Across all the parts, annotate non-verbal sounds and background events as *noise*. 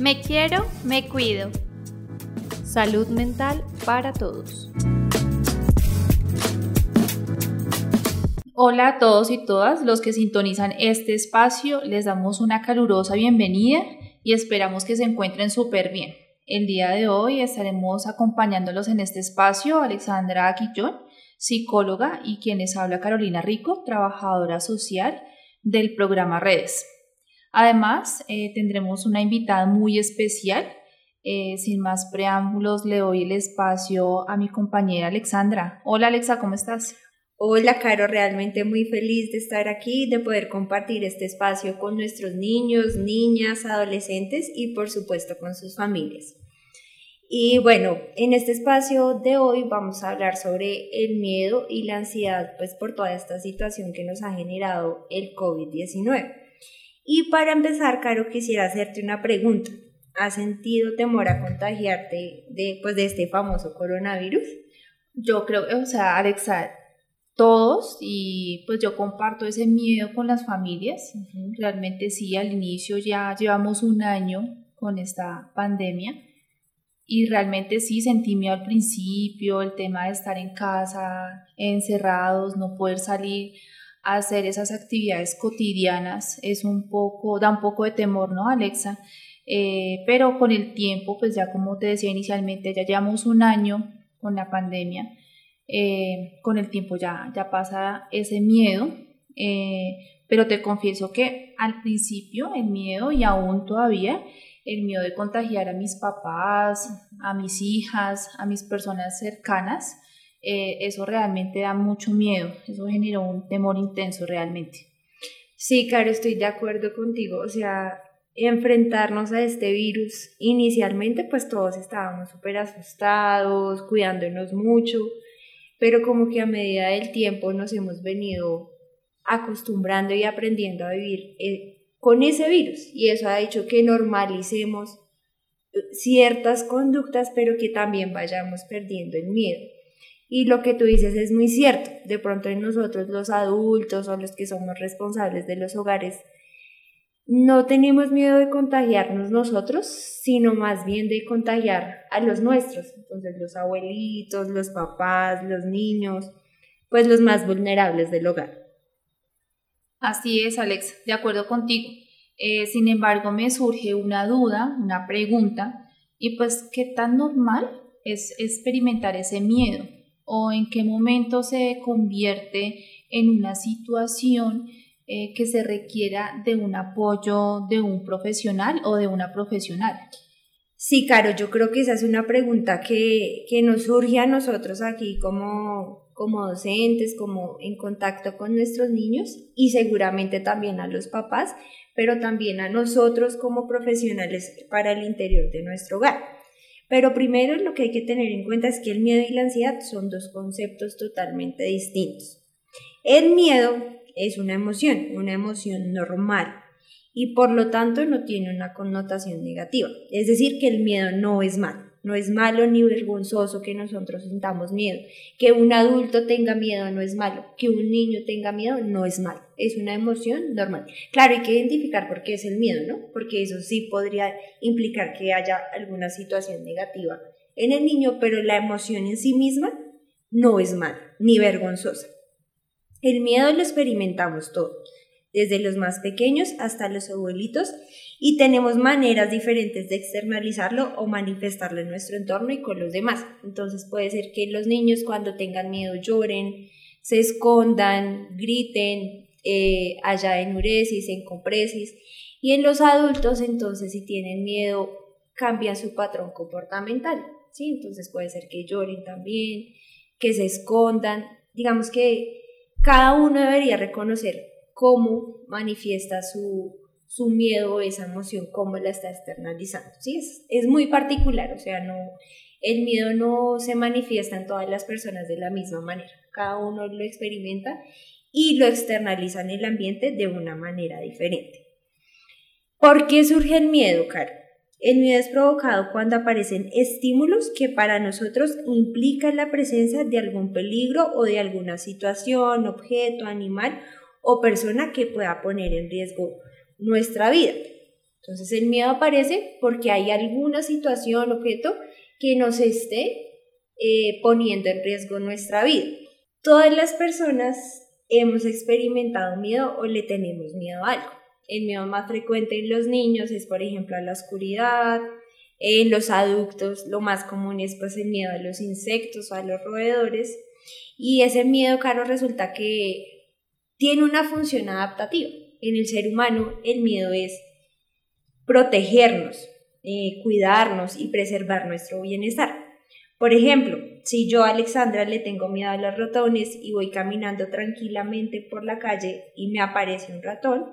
Me quiero, me cuido. Salud mental para todos. Hola a todos y todas los que sintonizan este espacio, les damos una calurosa bienvenida y esperamos que se encuentren súper bien. El día de hoy estaremos acompañándolos en este espacio Alexandra Aquillón, psicóloga, y quienes habla Carolina Rico, trabajadora social del programa Redes. Además, eh, tendremos una invitada muy especial. Eh, sin más preámbulos, le doy el espacio a mi compañera Alexandra. Hola Alexa, ¿cómo estás? Hola, Caro, realmente muy feliz de estar aquí, de poder compartir este espacio con nuestros niños, niñas, adolescentes y por supuesto con sus familias. Y bueno, en este espacio de hoy vamos a hablar sobre el miedo y la ansiedad, pues por toda esta situación que nos ha generado el COVID-19. Y para empezar, Caro, quisiera hacerte una pregunta. ¿Has sentido temor a contagiarte de, pues, de este famoso coronavirus? Yo creo, o sea, Alexa, todos y pues yo comparto ese miedo con las familias. Realmente sí, al inicio ya llevamos un año con esta pandemia y realmente sí sentí miedo al principio, el tema de estar en casa, encerrados, no poder salir hacer esas actividades cotidianas es un poco, da un poco de temor, ¿no, Alexa? Eh, pero con el tiempo, pues ya como te decía inicialmente, ya llevamos un año con la pandemia, eh, con el tiempo ya, ya pasa ese miedo, eh, pero te confieso que al principio el miedo y aún todavía el miedo de contagiar a mis papás, a mis hijas, a mis personas cercanas, eh, eso realmente da mucho miedo, eso generó un temor intenso realmente. Sí, claro, estoy de acuerdo contigo, o sea, enfrentarnos a este virus, inicialmente pues todos estábamos súper asustados, cuidándonos mucho, pero como que a medida del tiempo nos hemos venido acostumbrando y aprendiendo a vivir eh, con ese virus y eso ha hecho que normalicemos eh, ciertas conductas, pero que también vayamos perdiendo el miedo. Y lo que tú dices es muy cierto. De pronto en nosotros los adultos o los que somos responsables de los hogares, no tenemos miedo de contagiarnos nosotros, sino más bien de contagiar a los nuestros. Entonces los abuelitos, los papás, los niños, pues los más vulnerables del hogar. Así es, Alex, de acuerdo contigo. Eh, sin embargo, me surge una duda, una pregunta, y pues, ¿qué tan normal es experimentar ese miedo? O en qué momento se convierte en una situación eh, que se requiera de un apoyo de un profesional o de una profesional. Sí, Caro, yo creo que esa es una pregunta que, que nos surge a nosotros aquí como, como docentes, como en contacto con nuestros niños y seguramente también a los papás, pero también a nosotros como profesionales para el interior de nuestro hogar. Pero primero lo que hay que tener en cuenta es que el miedo y la ansiedad son dos conceptos totalmente distintos. El miedo es una emoción, una emoción normal y por lo tanto no tiene una connotación negativa. Es decir, que el miedo no es malo. No es malo ni vergonzoso que nosotros sintamos miedo. Que un adulto tenga miedo no es malo. Que un niño tenga miedo no es malo. Es una emoción normal. Claro, hay que identificar por qué es el miedo, ¿no? Porque eso sí podría implicar que haya alguna situación negativa en el niño, pero la emoción en sí misma no es mala ni vergonzosa. El miedo lo experimentamos todos desde los más pequeños hasta los abuelitos, y tenemos maneras diferentes de externalizarlo o manifestarlo en nuestro entorno y con los demás. Entonces puede ser que los niños cuando tengan miedo lloren, se escondan, griten, eh, haya enuresis, encompresis, y en los adultos entonces si tienen miedo cambia su patrón comportamental, ¿sí? Entonces puede ser que lloren también, que se escondan, digamos que cada uno debería reconocer cómo manifiesta su, su miedo, esa emoción, cómo la está externalizando. ¿sí? Es, es muy particular, o sea, no, el miedo no se manifiesta en todas las personas de la misma manera. Cada uno lo experimenta y lo externaliza en el ambiente de una manera diferente. ¿Por qué surge el miedo, Caro? El miedo es provocado cuando aparecen estímulos que para nosotros implican la presencia de algún peligro o de alguna situación, objeto, animal o persona que pueda poner en riesgo nuestra vida. Entonces el miedo aparece porque hay alguna situación, objeto que nos esté eh, poniendo en riesgo nuestra vida. Todas las personas hemos experimentado miedo o le tenemos miedo a algo. El miedo más frecuente en los niños es, por ejemplo, a la oscuridad. En los adultos lo más común es pues el miedo a los insectos o a los roedores. Y ese miedo, claro, resulta que tiene una función adaptativa. En el ser humano el miedo es protegernos, eh, cuidarnos y preservar nuestro bienestar. Por ejemplo, si yo a Alexandra le tengo miedo a los ratones y voy caminando tranquilamente por la calle y me aparece un ratón,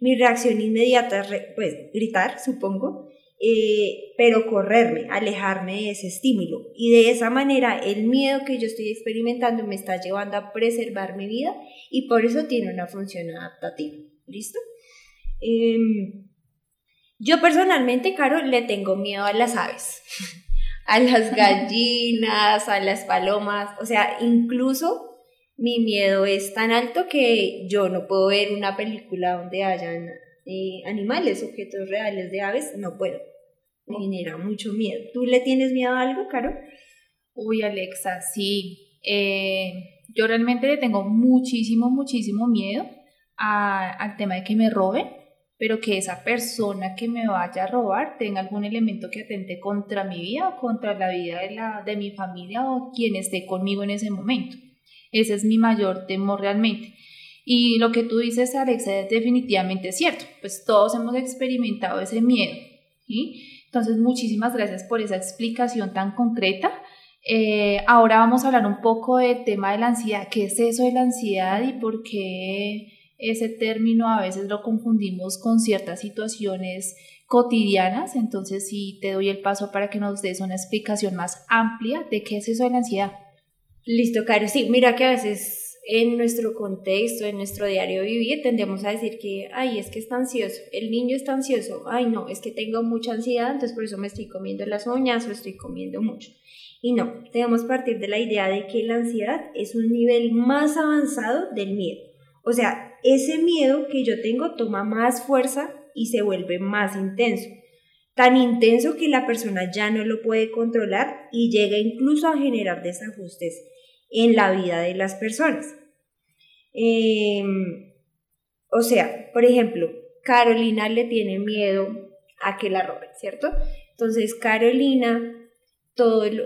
mi reacción inmediata es pues, gritar, supongo, eh, pero correrme, alejarme de ese estímulo. Y de esa manera el miedo que yo estoy experimentando me está llevando a preservar mi vida y por eso tiene una función adaptativa. ¿Listo? Em, yo personalmente, Caro, le tengo miedo a las aves. *laughs* a las gallinas, a las palomas, o sea, incluso mi miedo es tan alto que yo no puedo ver una película donde hayan eh, animales, objetos reales de aves, no puedo. Me genera mucho miedo. ¿Tú le tienes miedo a algo, Caro? Uy, Alexa, sí. Eh, yo realmente le tengo muchísimo, muchísimo miedo al tema de que me roben pero que esa persona que me vaya a robar tenga algún elemento que atente contra mi vida o contra la vida de, la, de mi familia o quien esté conmigo en ese momento. Ese es mi mayor temor realmente. Y lo que tú dices, Alexa, es definitivamente cierto, pues todos hemos experimentado ese miedo. Entonces, muchísimas gracias por esa explicación tan concreta. Eh, ahora vamos a hablar un poco del tema de la ansiedad. ¿Qué es eso de la ansiedad y por qué ese término a veces lo confundimos con ciertas situaciones cotidianas, entonces sí te doy el paso para que nos des una explicación más amplia de qué es eso de la ansiedad. Listo, Caro. Sí, mira que a veces en nuestro contexto, en nuestro diario vivir, tendemos a decir que, ay, es que está ansioso, el niño está ansioso, ay, no, es que tengo mucha ansiedad, entonces por eso me estoy comiendo las uñas o estoy comiendo mucho. Y no, debemos partir de la idea de que la ansiedad es un nivel más avanzado del miedo. O sea, ese miedo que yo tengo toma más fuerza y se vuelve más intenso. Tan intenso que la persona ya no lo puede controlar y llega incluso a generar desajustes en la vida de las personas. Em, o sea, por ejemplo, Carolina le tiene miedo a que la roben, ¿cierto? Entonces Carolina,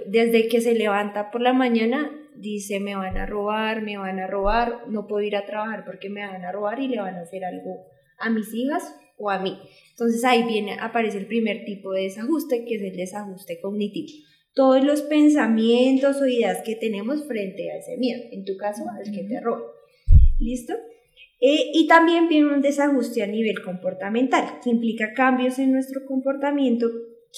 desde que se levanta por la mañana, dice me van a robar, me van a robar, no puedo ir a trabajar porque me van a robar y le van a hacer algo a mis hijas o a mí. Entonces ahí viene, aparece el primer tipo de desajuste, que es el desajuste cognitivo. Todos los pensamientos o ideas que tenemos frente a ese miedo, en tu caso, al que te roba. ¿Listo? Eh, y también viene un desajuste a nivel comportamental, que implica cambios en nuestro comportamiento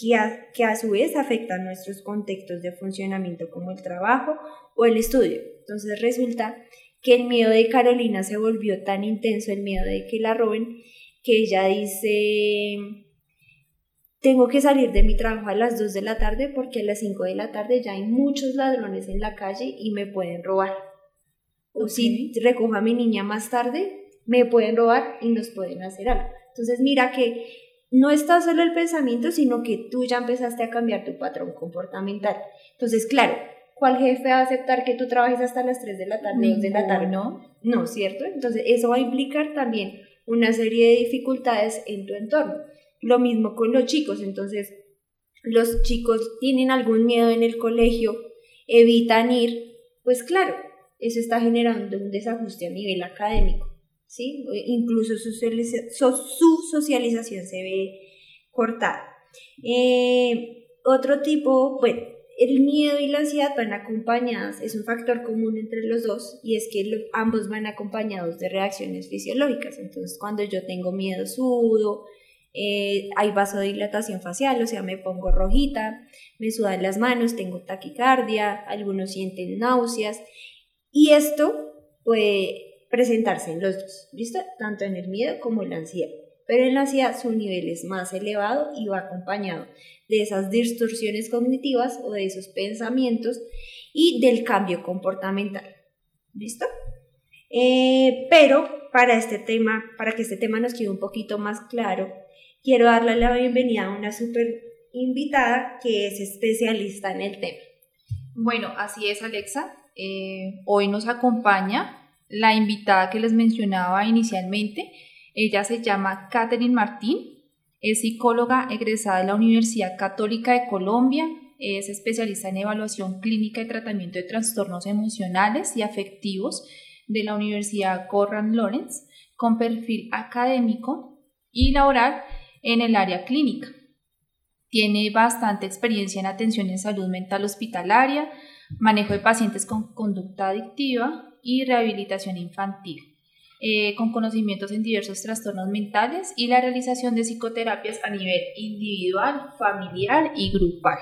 que a, su vez afectan nuestros contextos de funcionamiento como el trabajo o el estudio. Entonces resulta que el miedo de Carolina se volvió tan intenso, el miedo de que la roben, que ella dice, tengo que salir de mi trabajo a las 2 de la tarde porque a las 5 de la tarde ya hay muchos ladrones en la calle y me pueden robar. O si recojo a mi niña más tarde, me pueden robar y nos pueden hacer algo. Entonces mira que no está solo el pensamiento, sino que tú ya empezaste a cambiar tu patrón comportamental. Entonces, claro, ¿cuál jefe va a aceptar que tú trabajes hasta las 3 de la tarde, 2 de la tarde? No, no, ¿cierto? Entonces, eso va a implicar también una serie de dificultades en tu entorno. Lo mismo con los chicos, entonces, los chicos tienen algún miedo en el colegio, evitan ir, pues claro, eso está generando un desajuste a nivel académico. ¿Sí? Incluso su, socialización se ve cortada. Eh, otro tipo, bueno, el miedo y la ansiedad van acompañadas, es un factor común entre los dos y es que ambos van acompañados de reacciones fisiológicas. Entonces, cuando yo tengo miedo sudo, eh, hay vasodilatación facial, o sea, me pongo rojita, me sudan las manos, tengo taquicardia, algunos sienten náuseas y esto puede presentarse en los dos, ¿listo? Tanto en el miedo como en la ansiedad. Pero en la ansiedad su nivel es más elevado y va acompañado de esas distorsiones cognitivas o de esos pensamientos y del cambio comportamental. ¿Listo? Eh, pero para este tema, para que este tema nos quede un poquito más claro, quiero darle la bienvenida a una súper invitada que es especialista en el tema. Bueno, así es, Alexa. Eh, hoy nos acompaña la invitada que les mencionaba inicialmente. Ella se llama Catherine Martín, es psicóloga egresada de la Universidad Católica de Colombia, es especialista en evaluación clínica y tratamiento de trastornos emocionales y afectivos de la Universidad Corran Lawrence, con perfil académico y laboral en el área clínica. Tiene bastante experiencia en atención en salud mental hospitalaria, manejo de pacientes con conducta adictiva y rehabilitación infantil. Eh, con conocimientos en diversos trastornos mentales y la realización de psicoterapias a nivel individual, familiar y grupal.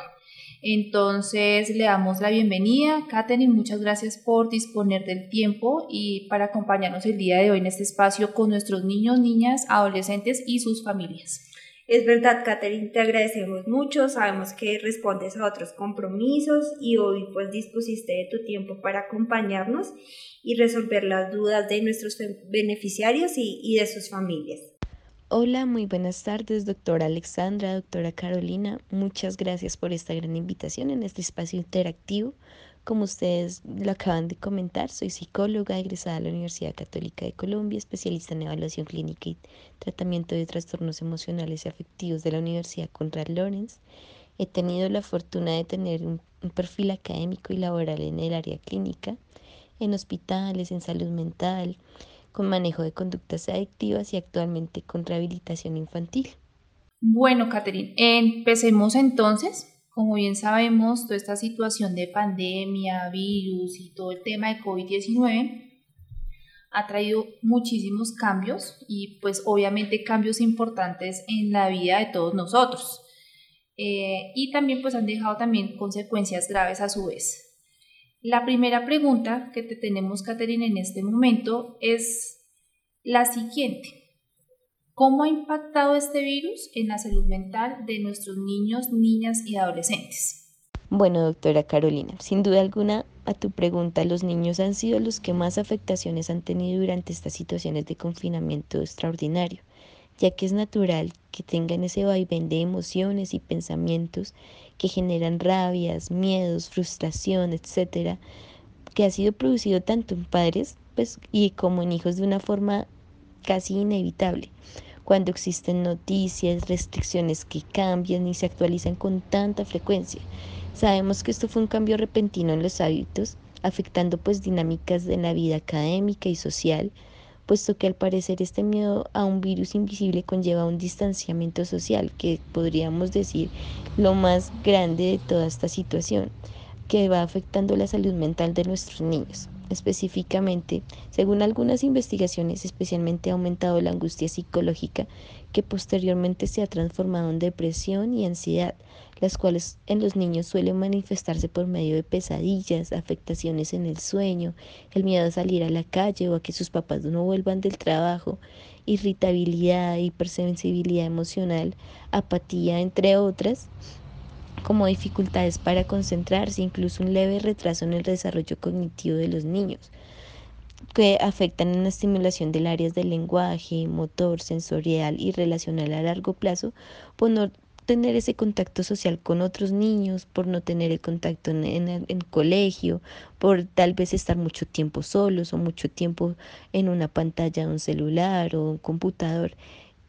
Entonces le damos la bienvenida. Katherine, muchas gracias por disponer del tiempo y para acompañarnos el día de hoy en este espacio con nuestros niños, niñas, adolescentes y sus familias. Es verdad, Catherine, te agradecemos mucho. Sabemos que respondes a otros compromisos y hoy pues dispusiste de tu tiempo para acompañarnos y resolver las dudas de nuestros beneficiarios y, de sus familias. Hola, muy buenas tardes, doctora Alexandra, doctora Carolina. Muchas gracias por esta gran invitación en este espacio interactivo como ustedes lo acaban de comentar, soy psicóloga egresada de la Universidad Católica de Colombia, especialista en evaluación clínica y tratamiento de trastornos emocionales y afectivos de la Universidad Conrad Lorenz. He tenido la fortuna de tener un, perfil académico y laboral en el área clínica, en hospitales, en salud mental, con manejo de conductas adictivas y actualmente con rehabilitación infantil. Bueno, Catherine, empecemos entonces como bien sabemos, toda esta situación de pandemia, virus y todo el tema de COVID-19 ha traído muchísimos cambios y pues obviamente cambios importantes en la vida de todos nosotros. Eh, y también pues han dejado también consecuencias graves a su vez. La primera pregunta que te tenemos, Caterina, en este momento es la siguiente. ¿Cómo ha impactado este virus en la salud mental de nuestros niños, niñas y adolescentes? Bueno, doctora Carolina, sin duda alguna a tu pregunta, los niños han sido los que más afectaciones han tenido durante estas situaciones de confinamiento extraordinario, ya que es natural que tengan ese vaivén de emociones y pensamientos que generan rabias, miedos, frustración, etcétera, que ha sido producido tanto en padres pues, y como en hijos de una forma casi inevitable cuando existen noticias, restricciones que cambian y se actualizan con tanta frecuencia. Sabemos que esto fue un cambio repentino en los hábitos, afectando pues dinámicas en la vida académica y social, puesto que al parecer este miedo a un virus invisible conlleva un distanciamiento social, que podríamos decir lo más grande de toda esta situación, que va afectando la salud mental de nuestros niños. Específicamente, según algunas investigaciones, especialmente ha aumentado la angustia psicológica que posteriormente se ha transformado en depresión y ansiedad, las cuales en los niños suelen manifestarse por medio de pesadillas, afectaciones en el sueño, el miedo a salir a la calle o a que sus papás no vuelvan del trabajo, irritabilidad, hipersensibilidad emocional, apatía, entre otras, como dificultades para concentrarse, incluso un leve retraso en el desarrollo cognitivo de los niños, que afectan en la estimulación del áreas del lenguaje, motor, sensorial y relacional a largo plazo, por no tener ese contacto social con otros niños, por no tener el contacto en, el colegio, por tal vez estar mucho tiempo solos o mucho tiempo en una pantalla un celular o un computador.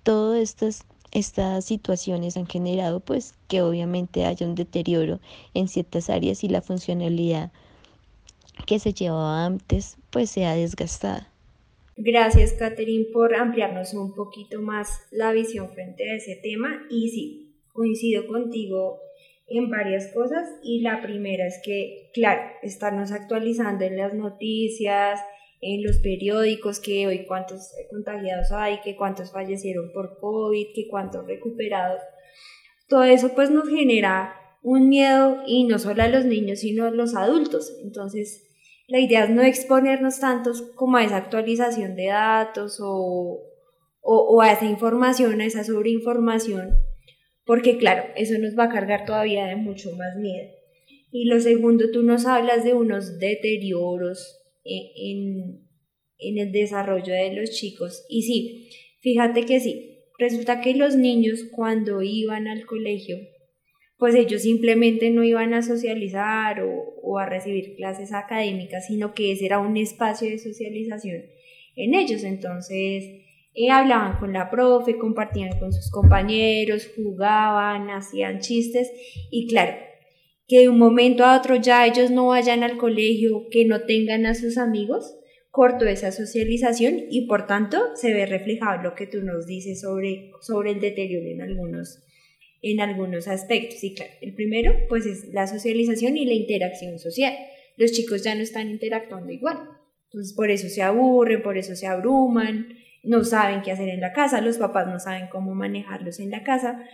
Todas estas estas situaciones han generado pues que obviamente haya un deterioro en ciertas áreas y la funcionalidad que se llevaba antes pues sea desgastada. Gracias Catherine por ampliarnos un poquito más la visión frente a ese tema y sí, coincido contigo en varias cosas y la primera es que, claro, estarnos actualizando en las noticias, en los periódicos que hoy cuántos contagiados hay, que cuántos fallecieron por COVID, que cuántos recuperados. Todo eso pues nos genera un miedo y no solo a los niños, sino a los adultos. Entonces, la idea es no exponernos tantos como a esa actualización de datos o, o, a esa información, a esa sobreinformación, porque claro, eso nos va a cargar todavía de mucho más miedo. Y lo segundo, tú nos hablas de unos deterioros en, en el desarrollo de los chicos. Y sí, fíjate que sí, resulta que los niños cuando iban al colegio, pues ellos simplemente no iban a socializar o, a recibir clases académicas, sino que ese era un espacio de socialización en ellos. Entonces, eh, hablaban con la profe, compartían con sus compañeros, jugaban, hacían chistes y claro, que de un momento a otro ya ellos no vayan al colegio, que no tengan a sus amigos, corto esa socialización y por tanto se ve reflejado lo que tú nos dices sobre, sobre el deterioro en algunos, en algunos aspectos. Y claro, el primero pues es la socialización y la interacción social. Los chicos ya no están interactuando igual. Entonces por eso se aburren, por eso se abruman, no saben qué hacer en la casa, los papás no saben cómo manejarlos en la casa.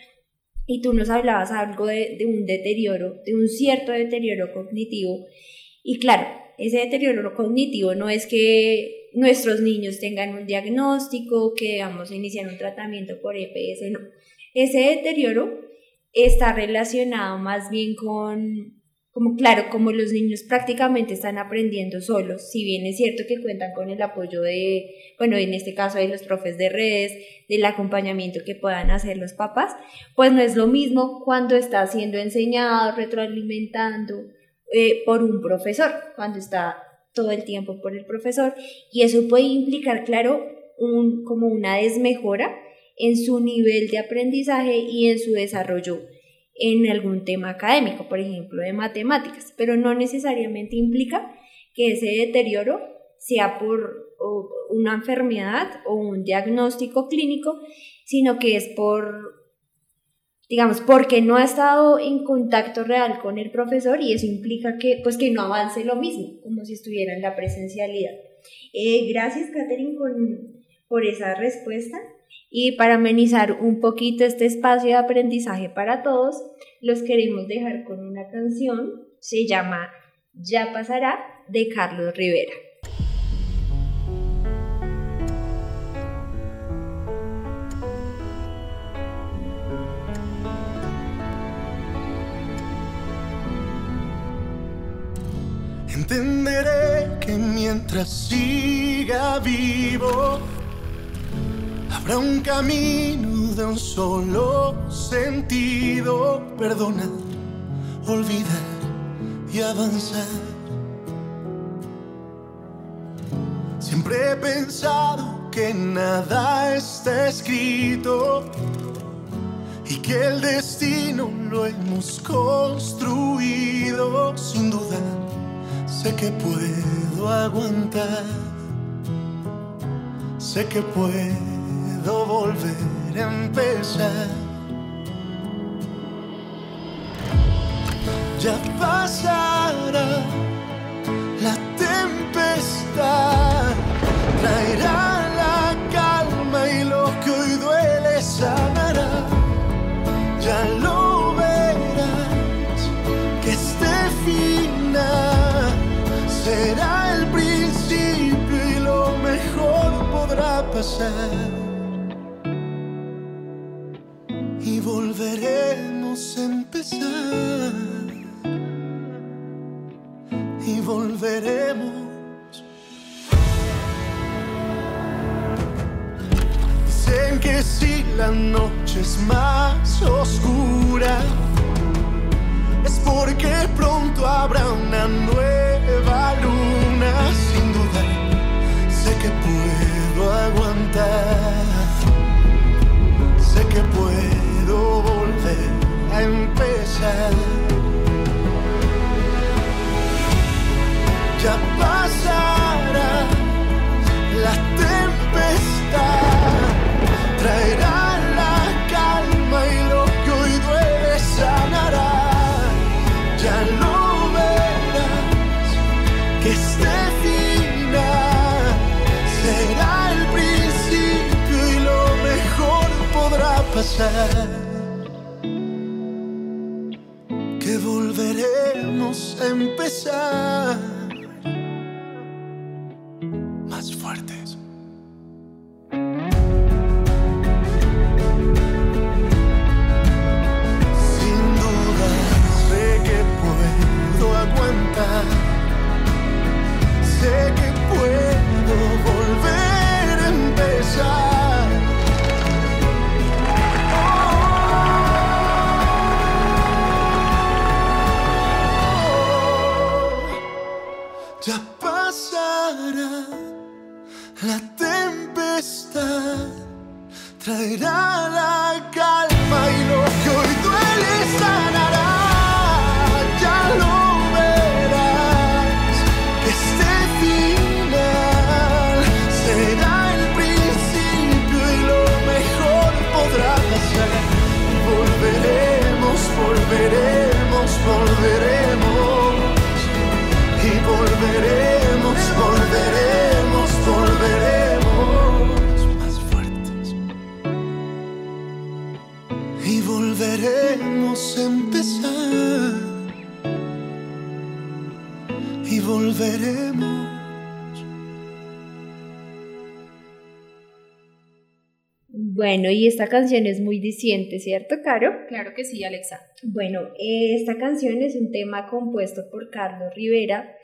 Y tú nos hablabas algo de, de un deterioro, de un cierto deterioro cognitivo. Y claro, ese deterioro cognitivo no es que nuestros niños tengan un diagnóstico, que vamos a iniciar un tratamiento por EPS, no. Ese deterioro está relacionado más bien con, como claro, como los niños prácticamente están aprendiendo solos, si bien es cierto que cuentan con el apoyo de, bueno, en este caso de los profes de redes, del acompañamiento que puedan hacer los papás, pues no es lo mismo cuando está siendo enseñado, retroalimentando, eh, por un profesor, cuando está todo el tiempo por el profesor, y eso puede implicar, claro, un, como una desmejora en su nivel de aprendizaje y en su desarrollo en algún tema académico, por ejemplo, de matemáticas, pero no necesariamente implica que ese deterioro sea por una enfermedad o un diagnóstico clínico, sino que es por digamos, porque no ha estado en contacto real con el profesor y eso implica que, pues, que no avance lo mismo, como si estuviera en la presencialidad. Eh, gracias, Catherine, por esa respuesta. Y para amenizar un poquito este espacio de aprendizaje para todos, los queremos dejar con una canción, se llama Ya pasará, de Carlos Rivera. Entenderé que mientras siga vivo, habrá un camino de un solo sentido. Perdonar, olvidar y avanzar. Siempre he pensado que nada está escrito y que el destino lo hemos construido sin dudar Sé que puedo aguantar, sé que puedo volver a empezar. Ya pasará la tempestad, traerá la calma y lo que hoy duele sanará. Ya lo verás que este final será el principio y lo mejor podrá pasar. Volveremos a empezar. Y volveremos. Dicen que si la noche es más oscura es porque pronto habrá una nueva luna. Sin duda, sé que puedo aguantar, sé que puedo volver a empezar. Bueno, y esta canción es muy diciente, ¿cierto, Caro? Claro que sí, Alexa. Bueno, eh, esta canción es un tema compuesto por Carlos Rivera,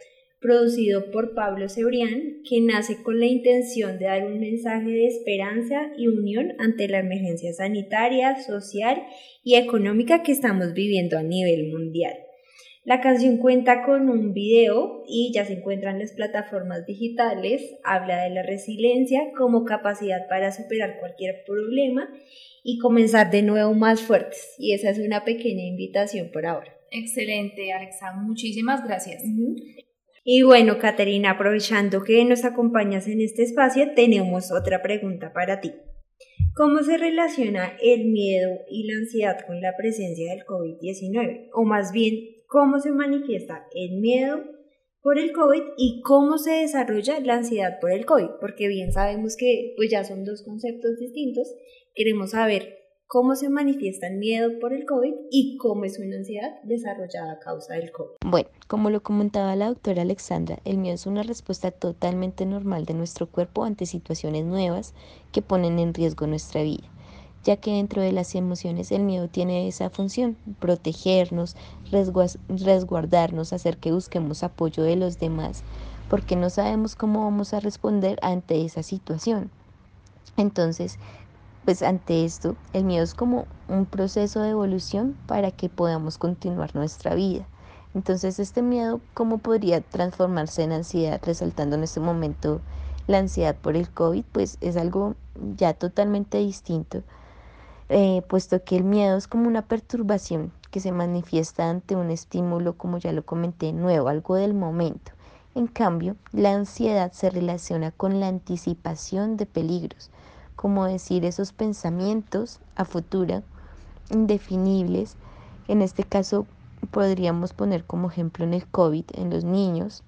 producido por Pablo Cebrián, que nace con la intención de dar un mensaje de esperanza y unión ante la emergencia sanitaria, social y económica que estamos viviendo a nivel mundial. La canción cuenta con un video y ya se encuentra en las plataformas digitales. Habla de la resiliencia como capacidad para superar cualquier problema y comenzar de nuevo más fuertes. Y esa es una pequeña invitación por ahora. Excelente, Alexa. Muchísimas gracias. Y bueno, Caterina, aprovechando que nos acompañas en este espacio, tenemos otra pregunta para ti. ¿Cómo se relaciona el miedo y la ansiedad con la presencia del COVID-19? O más bien, ¿cómo se manifiesta el miedo por el COVID y cómo se desarrolla la ansiedad por el COVID? Porque bien sabemos que pues ya son dos conceptos distintos. Queremos saber cómo se manifiesta el miedo por el COVID y cómo es una ansiedad desarrollada a causa del COVID. Bueno, como lo comentaba la doctora Alexandra, el miedo es una respuesta totalmente normal de nuestro cuerpo ante situaciones nuevas que ponen en riesgo nuestra vida, ya que dentro de las emociones el miedo tiene esa función, protegernos, resguardarnos, hacer que busquemos apoyo de los demás, porque no sabemos cómo vamos a responder ante esa situación. Entonces, pues ante esto, el miedo es como un proceso de evolución para que podamos continuar nuestra vida. Entonces, este miedo, ¿cómo podría transformarse en ansiedad? Resaltando en este momento la ansiedad por el COVID, pues es algo ya totalmente distinto, eh, puesto que el miedo es como una perturbación que se manifiesta ante un estímulo, como ya lo comenté, nuevo, algo del momento. En cambio, la ansiedad se relaciona con la anticipación de peligros, como decir esos pensamientos a futuro indefinibles. En este caso podríamos poner como ejemplo en el COVID, en los niños,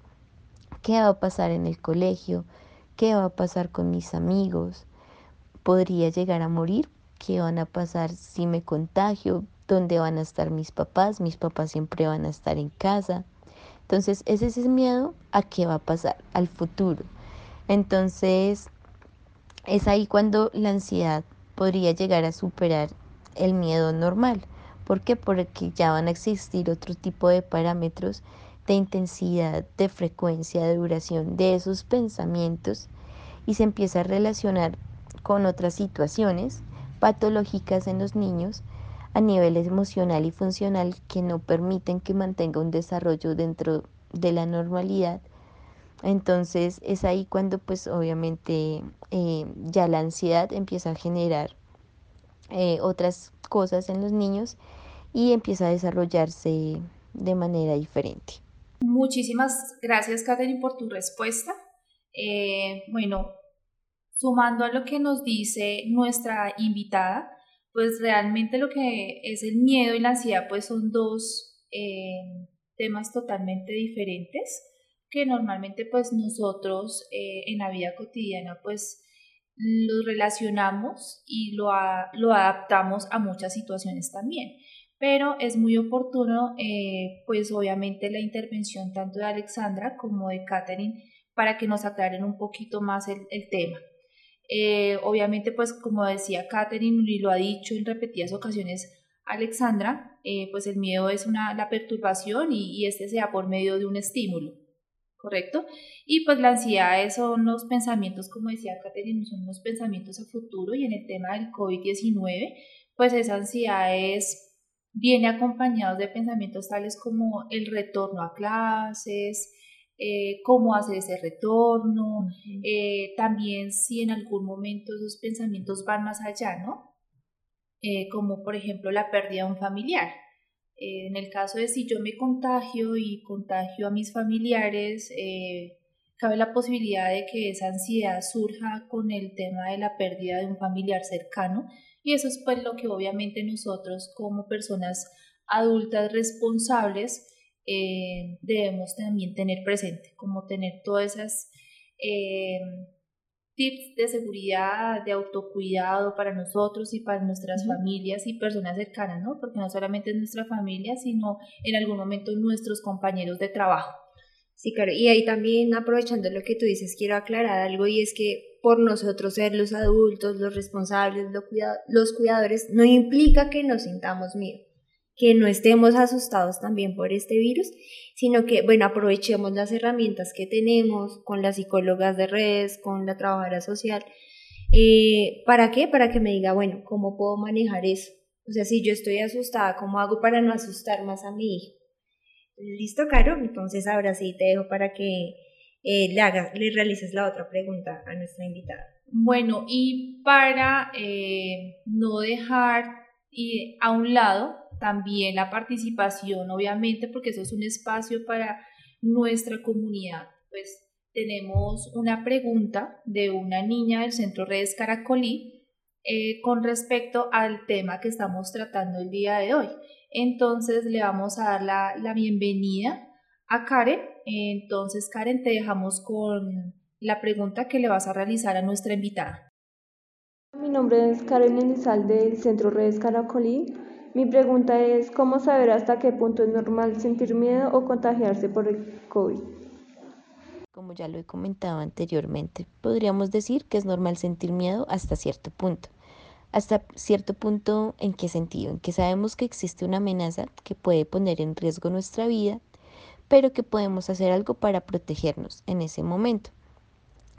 qué va a pasar en el colegio, qué va a pasar con mis amigos, podría llegar a morir, qué van a pasar si me contagio, dónde van a estar mis papás, mis papás siempre van a estar en casa. Entonces, ese es el miedo a qué va a pasar, al futuro. Entonces, es ahí cuando la ansiedad podría llegar a superar el miedo normal. ¿Por qué? Porque ya van a existir otro tipo de parámetros de intensidad, de frecuencia, de duración de esos pensamientos y se empieza a relacionar con otras situaciones patológicas en los niños a nivel emocional y funcional que no permiten que mantenga un desarrollo dentro de la normalidad entonces es ahí cuando pues obviamente eh, ya la ansiedad empieza a generar eh, otras cosas en los niños y empieza a desarrollarse de manera diferente. Muchísimas gracias, Catherine, por tu respuesta. Eh, bueno, sumando a lo que nos dice nuestra invitada, pues realmente lo que es el miedo y la ansiedad, pues son dos temas totalmente diferentes que normalmente pues nosotros eh, en la vida cotidiana pues los relacionamos y lo, lo adaptamos a muchas situaciones también. Pero es muy oportuno eh, pues obviamente la intervención tanto de Alexandra como de Catherine para que nos aclaren un poquito más el, tema. Eh, obviamente pues como decía Catherine y lo ha dicho en repetidas ocasiones Alexandra, pues el miedo es una, la perturbación y, este sea por medio de un estímulo. ¿correcto? Y pues la ansiedad son los pensamientos, como decía Caterina, son los pensamientos a futuro y en el tema del COVID-19, pues esa ansiedad es, viene acompañado de pensamientos tales como el retorno a clases, eh, cómo hacer ese retorno, eh, también si en algún momento esos pensamientos van más allá, ¿no? eh, como por ejemplo la pérdida de un familiar. En el caso de si yo me contagio y contagio a mis familiares, cabe la posibilidad de que esa ansiedad surja con el tema de la pérdida de un familiar cercano y eso es pues lo que obviamente nosotros como personas adultas responsables eh, debemos también tener presente, como tener todas esas eh, tips de seguridad, de autocuidado para nosotros y para nuestras familias y personas cercanas, ¿no? Porque no solamente es nuestra familia, sino en algún momento nuestros compañeros de trabajo. Sí, claro. Y ahí también, aprovechando lo que tú dices, quiero aclarar algo y es que por nosotros ser los adultos, los responsables, los cuidadores, no implica que nos sintamos miedo que no estemos asustados también por este virus, sino que, bueno, aprovechemos las herramientas que tenemos con las psicólogas de redes, con la trabajadora social. Eh, ¿Para qué? Para que me diga, bueno, ¿cómo puedo manejar eso? O sea, si yo estoy asustada, ¿cómo hago para no asustar más a mi hijo? Listo, Caro. Entonces ahora sí te dejo para que eh, le, hagas, le realices la otra pregunta a nuestra invitada. Bueno, y para eh, no dejar a un lado también la participación, obviamente, porque eso es un espacio para nuestra comunidad. Pues tenemos una pregunta de una niña del Centro Redes Caracolí eh, con respecto al tema que estamos tratando el día de hoy. Entonces le vamos a dar la, la bienvenida a Karen. Entonces, Karen, te dejamos con la pregunta que le vas a realizar a nuestra invitada. Mi nombre es Karen Elizalde del Centro Redes Caracolí. Mi pregunta es, ¿cómo saber hasta qué punto es normal sentir miedo o contagiarse por el COVID? Como ya lo he comentado anteriormente, podríamos decir que es normal sentir miedo hasta cierto punto. Hasta cierto punto, ¿en qué sentido? En que sabemos que existe una amenaza que puede poner en riesgo nuestra vida, pero que podemos hacer algo para protegernos en ese momento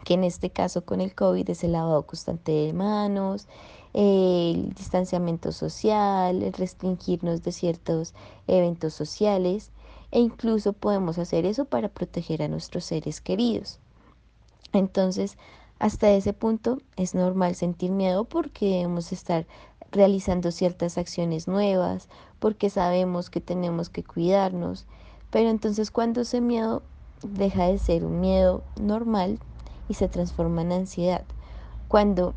que en este caso con el COVID es el lavado constante de manos, el distanciamiento social, el restringirnos de ciertos eventos sociales e incluso podemos hacer eso para proteger a nuestros seres queridos. Entonces, hasta ese punto es normal sentir miedo porque debemos estar realizando ciertas acciones nuevas, porque sabemos que tenemos que cuidarnos, pero entonces cuando ese miedo deja de ser un miedo normal, se transforma en ansiedad. Cuando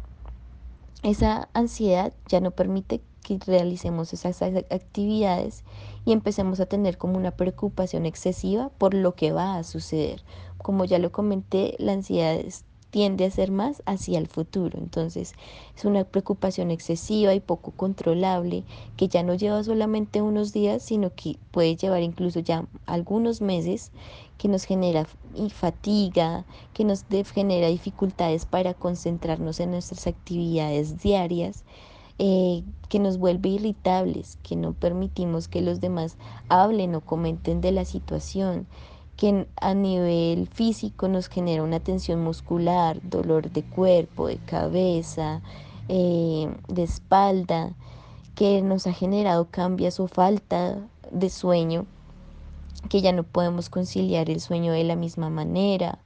esa ansiedad ya no permite que realicemos esas actividades y empecemos a tener como una preocupación excesiva por lo que va a suceder. Como ya lo comenté, la ansiedad es tiende a ser más hacia el futuro. Entonces es una preocupación excesiva y poco controlable que ya no lleva solamente unos días, sino que puede llevar incluso ya algunos meses, que nos genera fatiga, que nos genera dificultades para concentrarnos en nuestras actividades diarias. Eh, que nos vuelve irritables, que no permitimos que los demás hablen o comenten de la situación, que a nivel físico nos genera una tensión muscular, dolor de cuerpo, de cabeza, eh, de espalda, que nos ha generado cambios o falta de sueño, que ya no podemos conciliar el sueño de la misma manera,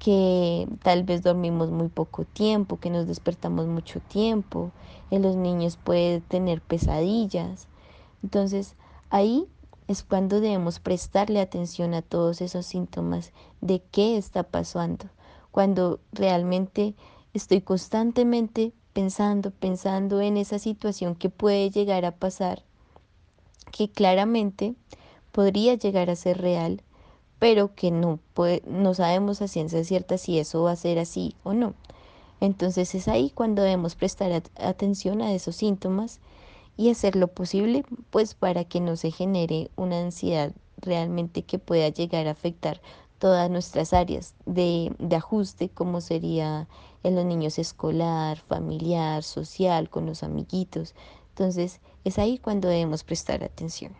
que tal vez dormimos muy poco tiempo, que nos despertamos mucho tiempo, en los niños puede tener pesadillas. Entonces ahí es cuando debemos prestarle atención a todos esos síntomas de qué está pasando. Cuando realmente estoy constantemente pensando, pensando en esa situación que puede llegar a pasar, que claramente podría llegar a ser real, pero que no, no sabemos a ciencia cierta si eso va a ser así o no. Entonces es ahí cuando debemos prestar atención a esos síntomas y hacer lo posible pues para que no se genere una ansiedad realmente que pueda llegar a afectar todas nuestras áreas de, de ajuste como sería en los niños escolar, familiar, social, con los amiguitos. Entonces es ahí cuando debemos prestar atención.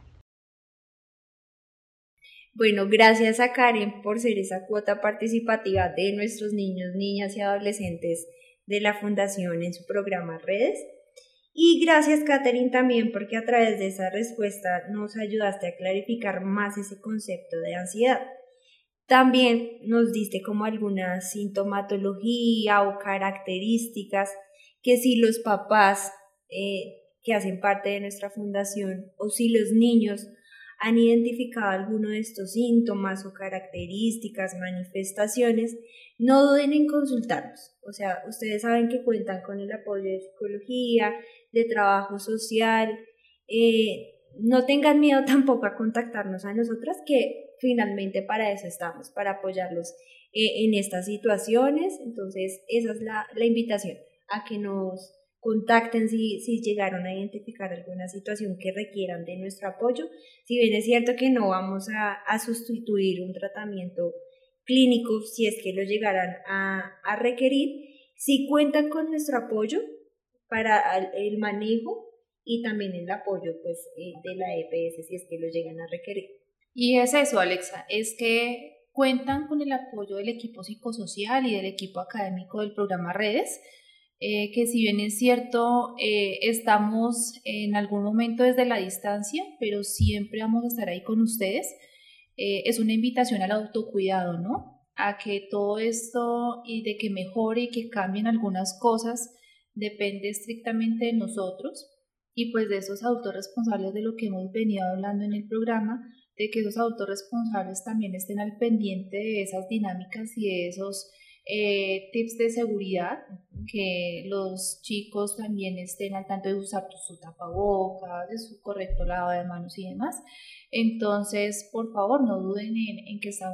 Bueno, gracias a Karen por ser esa cuota participativa de nuestros niños, niñas y adolescentes de la Fundación en su programa Redes. Y gracias, Catherine, también porque a través de esa respuesta nos ayudaste a clarificar más ese concepto de ansiedad. También nos diste como alguna sintomatología o características que si los papás eh, que hacen parte de nuestra fundación o si los niños han identificado alguno de estos síntomas o características, manifestaciones, no duden en consultarnos. O sea, ustedes saben que cuentan con el apoyo de psicología, de trabajo social. Eh, no tengan miedo *laughs* tampoco a contactarnos a nosotras, que finalmente para eso estamos, para apoyarlos eh, en estas situaciones. Entonces, esa es la, la invitación, a que nos contacten si, si llegaron a identificar alguna situación que requieran de nuestro apoyo. Si bien es cierto que no vamos a, a sustituir un tratamiento clínico si es que lo llegaran a, a requerir, si cuentan con nuestro apoyo para el manejo y también el apoyo pues, eh, de la EPS si es que lo llegan a requerir. Y es eso, Alexa, es que cuentan con el apoyo del equipo psicosocial y del equipo académico del programa Redes, eh, que si bien es cierto, eh, estamos en algún momento desde la distancia, pero siempre vamos a estar ahí con ustedes. es una invitación al autocuidado, ¿no? A que todo esto y de que mejore y que cambien algunas cosas depende estrictamente de nosotros y pues de esos adultos responsables de lo que hemos venido hablando en el programa, de que esos adultos responsables también estén al pendiente de esas dinámicas y de esos eh, tips de seguridad, que los chicos también estén al tanto de usar su tapabocas, de su correcto lavado de manos y demás. Entonces, por favor, no duden en, que está,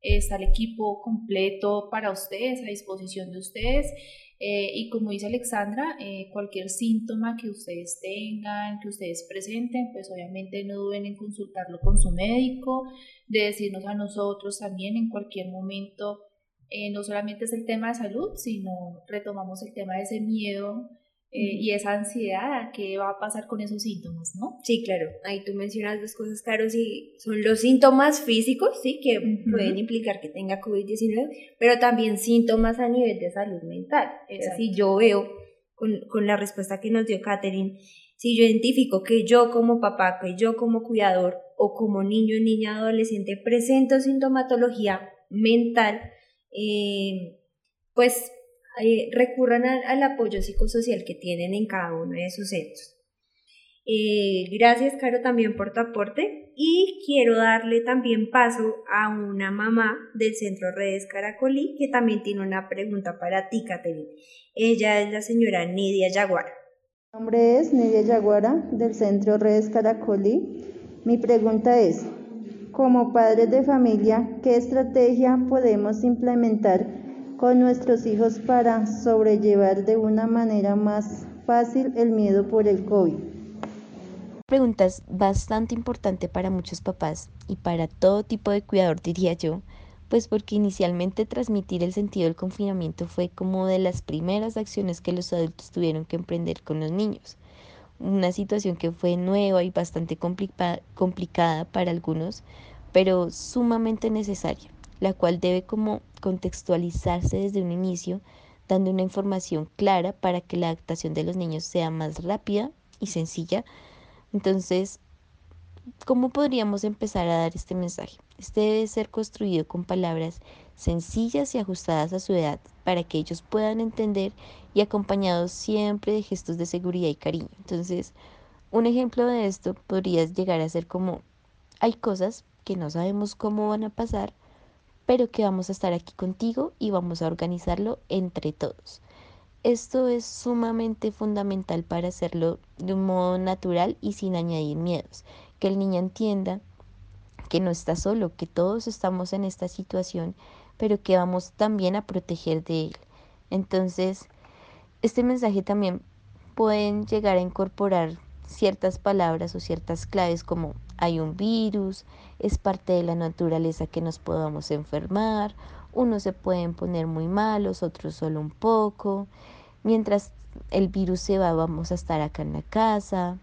está el equipo completo para ustedes, a disposición de ustedes eh, y como dice Alexandra, eh, cualquier síntoma que ustedes tengan, que ustedes presenten, pues obviamente no duden en consultarlo con su médico, de decirnos a nosotros también en cualquier momento, eh, no solamente es el tema de salud, sino retomamos el tema de ese miedo eh, y esa ansiedad, ¿qué va a pasar con esos síntomas, no? Sí, claro. Ahí tú mencionas dos cosas, claro, sí, son los síntomas físicos, sí, que pueden implicar que tenga COVID-19, pero también síntomas a nivel de salud mental. Es si yo veo, con, con la respuesta que nos dio Catherine, si yo identifico que yo como papá, que yo como cuidador o como niño, niña, adolescente presento sintomatología mental, eh, pues eh, recurran al, apoyo psicosocial que tienen en cada uno de sus centros. Eh, gracias, Caro, también por tu aporte. Y quiero darle también paso a una mamá del Centro Redes Caracolí que también tiene una pregunta para ti, Caterina. Ella es la señora Nidia Yaguara. Mi nombre es Nidia Yaguara del Centro Redes Caracolí. Mi pregunta es, como padres de familia, ¿qué estrategia podemos implementar con nuestros hijos para sobrellevar de una manera más fácil el miedo por el COVID? Pregunta es bastante importante para muchos papás y para todo tipo de cuidador, diría yo, pues porque inicialmente transmitir el sentido del confinamiento fue como de las primeras acciones que los adultos tuvieron que emprender con los niños. Una situación que fue nueva y bastante complicada para algunos, pero sumamente necesaria la cual debe como contextualizarse desde un inicio, dando una información clara para que la adaptación de los niños sea más rápida y sencilla. Entonces, ¿cómo podríamos empezar a dar este mensaje? Este debe ser construido con palabras sencillas y ajustadas a su edad para que ellos puedan entender y acompañados siempre de gestos de seguridad y cariño. Entonces, un ejemplo de esto podría llegar a ser como hay cosas que no sabemos cómo van a pasar, pero que vamos a estar aquí contigo y vamos a organizarlo entre todos. Esto es sumamente fundamental para hacerlo de un modo natural y sin añadir miedos, que el niño entienda que no está solo, que todos estamos en esta situación, pero que vamos también a proteger de él. Entonces, este mensaje también pueden llegar a incorporar ciertas palabras o ciertas claves como hay un virus, es parte de la naturaleza que nos podamos enfermar, unos se pueden poner muy malos, otros solo un poco, mientras el virus se va vamos a estar acá en la casa,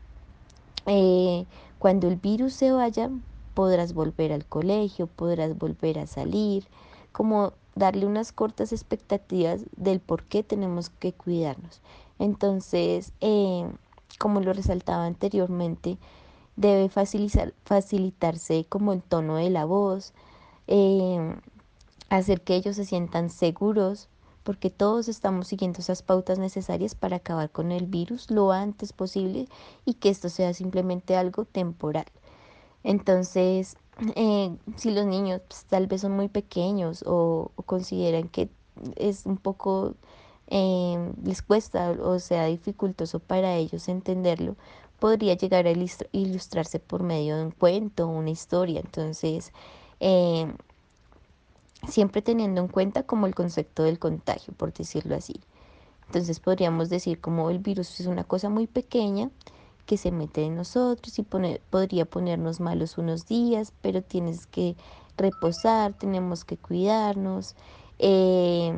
eh, cuando el virus se vaya podrás volver al colegio, podrás volver a salir, como darle unas cortas expectativas del por qué tenemos que cuidarnos. Entonces, eh, como lo resaltaba anteriormente, debe facilitar, facilitarse como el tono de la voz, eh, hacer que ellos se sientan seguros, porque todos estamos siguiendo esas pautas necesarias para acabar con el virus lo antes posible y que esto sea simplemente algo temporal. Entonces, *clears throat* eh, si los niños pues, tal vez son muy pequeños o, consideran que es un poco, eh, les cuesta o sea dificultoso para ellos entenderlo, podría llegar a ilustrarse por medio de un cuento una historia. Entonces, eh, siempre teniendo en cuenta como el concepto del contagio, por decirlo así. Entonces podríamos decir como el virus es una cosa muy pequeña que se mete en nosotros y podría ponernos malos unos días, pero tienes que reposar, tenemos que cuidarnos, eh,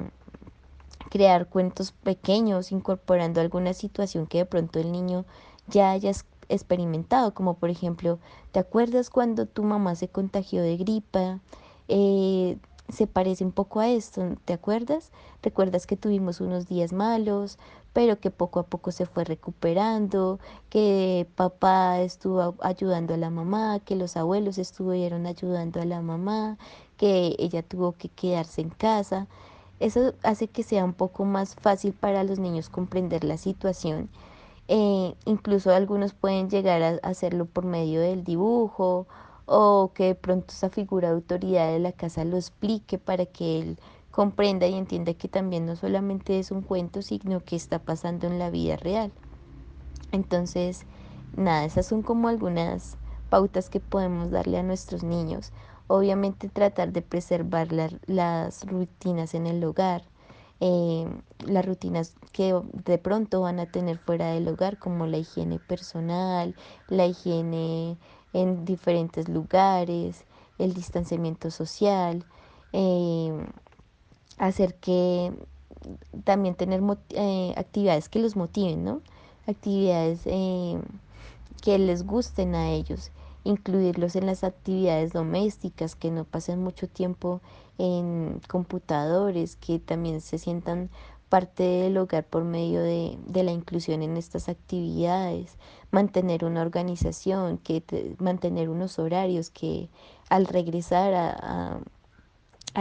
crear cuentos pequeños incorporando alguna situación que de pronto el niño ya haya experimentado, como por ejemplo, ¿te acuerdas cuando tu mamá se contagió de gripa? Eh, se parece un poco a esto, ¿te acuerdas? Recuerdas que tuvimos unos días malos, pero que poco a poco se fue recuperando, que papá estuvo ayudando a la mamá, que los abuelos estuvieron ayudando a la mamá, que ella tuvo que quedarse en casa. Eso hace que sea un poco más fácil para los niños comprender la situación. Eh, incluso algunos pueden llegar a hacerlo por medio del dibujo o que de pronto esa figura de autoridad de la casa lo explique para que él comprenda y entienda que también no solamente es un cuento, sino que está pasando en la vida real. Entonces, nada, esas son como algunas pautas que podemos darle a nuestros niños. Obviamente tratar de preservar las rutinas en el hogar, eh, las rutinas que de pronto van a tener fuera del hogar, como la higiene personal, la higiene en diferentes lugares, el distanciamiento social, eh, hacer que también tener eh, actividades que los motiven, ¿no? Actividades eh, que les gusten a ellos, incluirlos en las actividades domésticas, que no pasen mucho tiempo en computadores, que también se sientan parte del hogar por medio de, la inclusión en estas actividades, mantener una organización, que mantener unos horarios que al regresar a,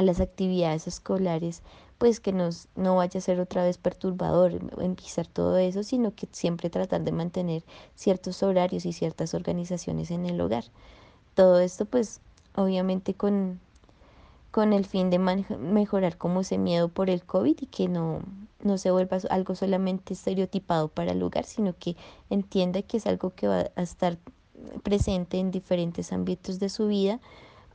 las actividades escolares, pues que nos, no vaya a ser otra vez perturbador empezar todo eso, sino que siempre tratar de mantener ciertos horarios y ciertas organizaciones en el hogar. Todo esto pues obviamente con, con el fin de mejorar como ese miedo por el COVID y que no, no se vuelva algo solamente estereotipado para el lugar, sino que entienda que es algo que va a estar presente en diferentes ámbitos de su vida,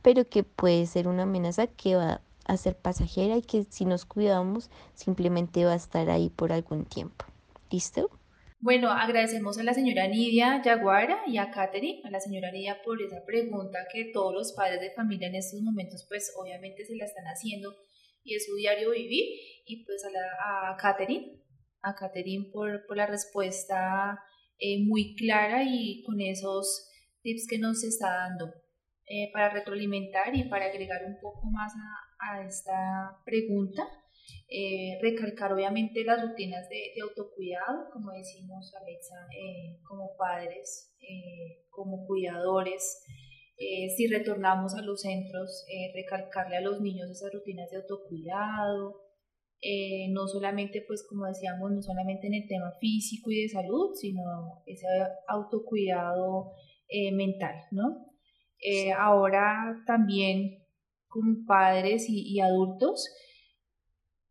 pero que puede ser una amenaza que va a ser pasajera y que si nos cuidamos simplemente va a estar ahí por algún tiempo. ¿Listo? Bueno, agradecemos a la señora Nidia Yaguara y a Katherine, a la señora Nidia por esa pregunta que todos los padres de familia en estos momentos pues obviamente se la están haciendo y es su diario vivir y pues a, la, a Katherine, a Katherine por, por la respuesta eh, muy clara y con esos tips que nos está dando eh, para retroalimentar y para agregar un poco más a, a esta pregunta. Eh, recalcar obviamente las rutinas de, autocuidado, como decimos Alexa, eh, como padres, eh, como cuidadores. si retornamos a los centros, recalcarle a los niños esas rutinas de autocuidado, no solamente, pues como decíamos, no solamente en el tema físico y de salud, sino ese autocuidado mental, ¿no? ahora también como padres y adultos,